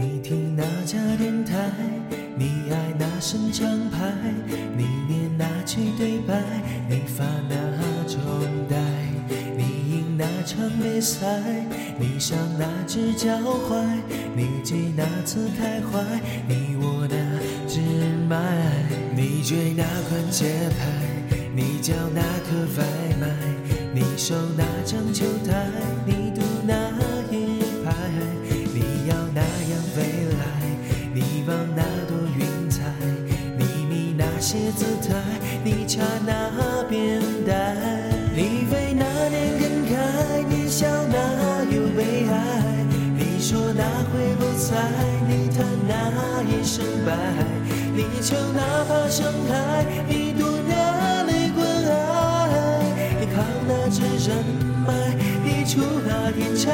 你听哪家电台？你爱哪声唱牌？你念哪句对白？你发哪种呆？你赢哪场比赛？你想哪只脚踝？你记哪次开怀？你握哪支麦？你追哪款节拍？你叫哪颗外卖？你说哪张球台？你读哪？你望哪朵云彩？你迷那些姿态？你插哪边带？你为哪年感慨？你笑哪有悲哀？你说哪会不猜？你叹哪一声白？你求哪怕伤害？你赌哪泪滚爱？你靠哪支人脉？你出哪天差？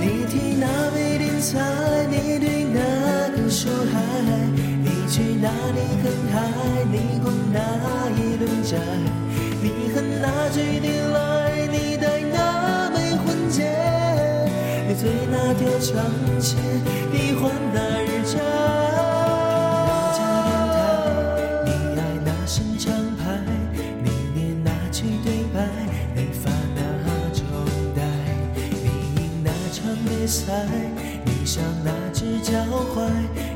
你替哪位点菜？你对那个受害？你去哪里更海？你滚哪一轮债？你恨哪句你来？你带哪枚婚戒？你醉哪条长街？你还哪日债？哪家电台？你爱哪声唱牌？你念哪句对白？你发哪种呆？你赢哪场比赛？你上哪只脚踝？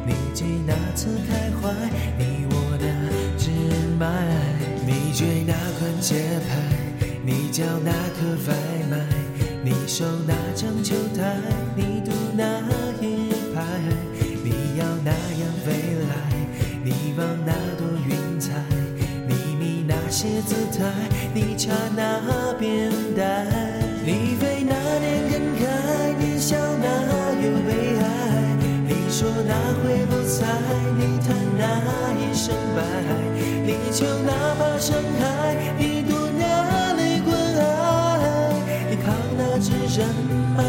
你记哪次开怀？你握哪支麦？你追哪款节拍？你叫哪颗外卖？你守哪张球台？你赌哪一排？你要哪样未来？你望哪朵云彩？你迷哪些姿态？你插哪边带？你飞哪年感慨？说哪回不猜？你叹哪一声白？你求哪怕伤害？你赌哪泪滚爱？你靠哪支人脉？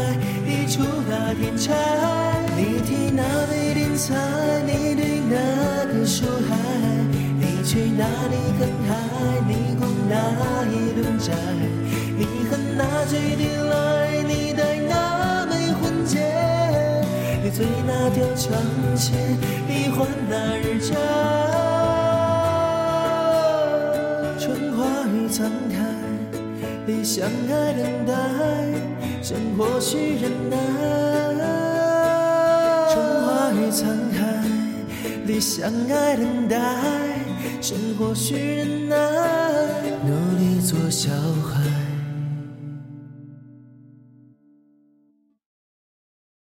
你出哪天差？你替哪位点菜？你对哪个受害？你去哪里更海？你滚哪一轮债？你恨哪句你你醉那条长街？你还哪日家？春花已绽开，理想爱等待，生活需忍耐。春花已绽开，理想爱等待，生活需忍耐。努力做小孩